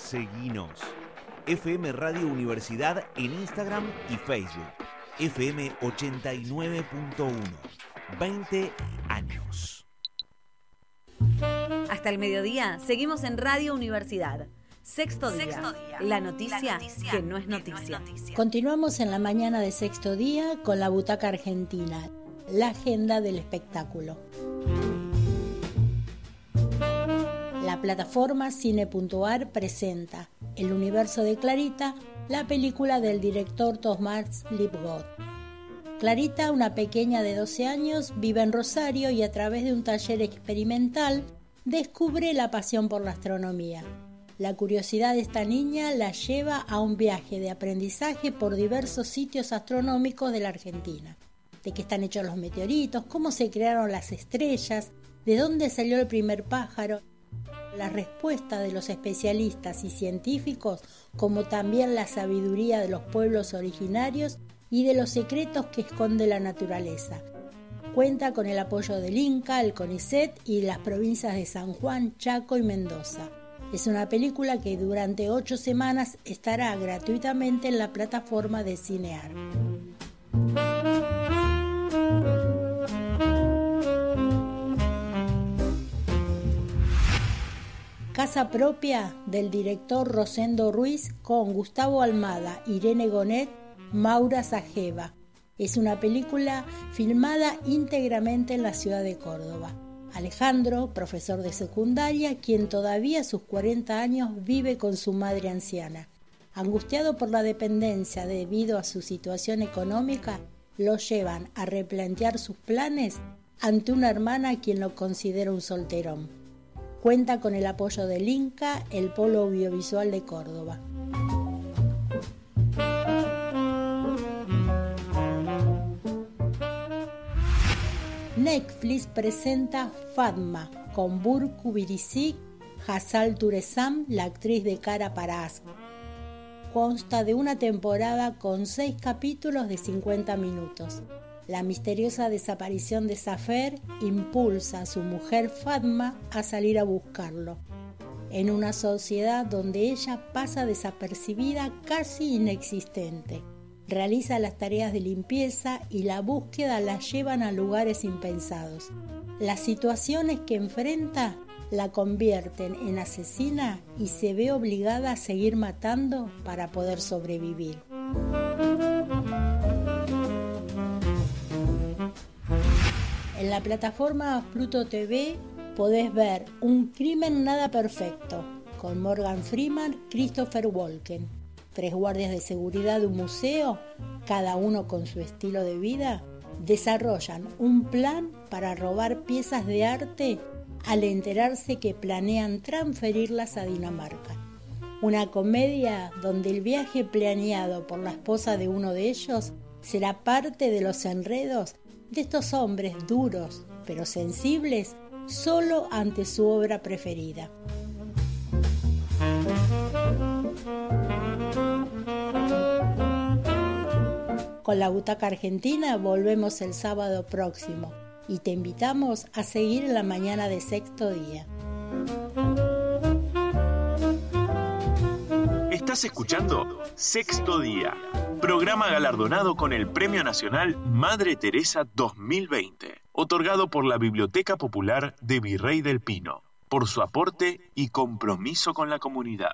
Seguinos. FM Radio Universidad en Instagram y Facebook. FM 89.1. 20 años. Hasta el mediodía seguimos en Radio Universidad. Sexto día, La, noticia que no es noticia. Continuamos en la mañana de sexto día con la butaca argentina, la agenda del espectáculo. La plataforma Cine.ar presenta El universo de Clarita, la película del director Tomás Lipgott. Clarita, una pequeña de 12 años, vive en Rosario y a través de un taller experimental descubre la pasión por la astronomía. La curiosidad de esta niña la lleva a un viaje de aprendizaje por diversos sitios astronómicos de la Argentina. De qué están hechos los meteoritos, cómo se crearon las estrellas, de dónde salió el primer pájaro la respuesta de los especialistas y científicos, como también la sabiduría de los pueblos originarios y de los secretos que esconde la naturaleza. Cuenta con el apoyo del Inca, el CONICET y las provincias de San Juan, Chaco y Mendoza. Es una película que durante ocho semanas estará gratuitamente en la plataforma de Cinear. Propia del director Rosendo Ruiz con Gustavo Almada, Irene Gonet, Maura Sajeva. Es una película filmada íntegramente en la ciudad de Córdoba. Alejandro, profesor de secundaria, quien todavía a sus 40 años vive con su madre anciana. Angustiado por la dependencia debido a su situación económica, lo llevan a replantear sus planes ante una hermana quien lo considera un solterón. Cuenta con el apoyo del Inca, el Polo Audiovisual de Córdoba. Netflix presenta Fatma con Burku Birisik, Hassal Turesam, la actriz de cara para Consta de una temporada con seis capítulos de 50 minutos. La misteriosa desaparición de Safer impulsa a su mujer Fatma a salir a buscarlo, en una sociedad donde ella pasa desapercibida casi inexistente. Realiza las tareas de limpieza y la búsqueda la llevan a lugares impensados. Las situaciones que enfrenta la convierten en asesina y se ve obligada a seguir matando para poder sobrevivir. En la plataforma Pluto TV podés ver Un crimen nada perfecto con Morgan Freeman, Christopher Walken. Tres guardias de seguridad de un museo, cada uno con su estilo de vida, desarrollan un plan para robar piezas de arte al enterarse que planean transferirlas a Dinamarca. Una comedia donde el viaje planeado por la esposa de uno de ellos será parte de los enredos de estos hombres duros pero sensibles solo ante su obra preferida. Con la Butaca Argentina volvemos el sábado próximo y te invitamos a seguir la mañana de sexto día. Estás escuchando Sexto Día, programa galardonado con el Premio Nacional Madre Teresa 2020, otorgado por la Biblioteca Popular de Virrey del Pino, por su aporte y compromiso con la comunidad.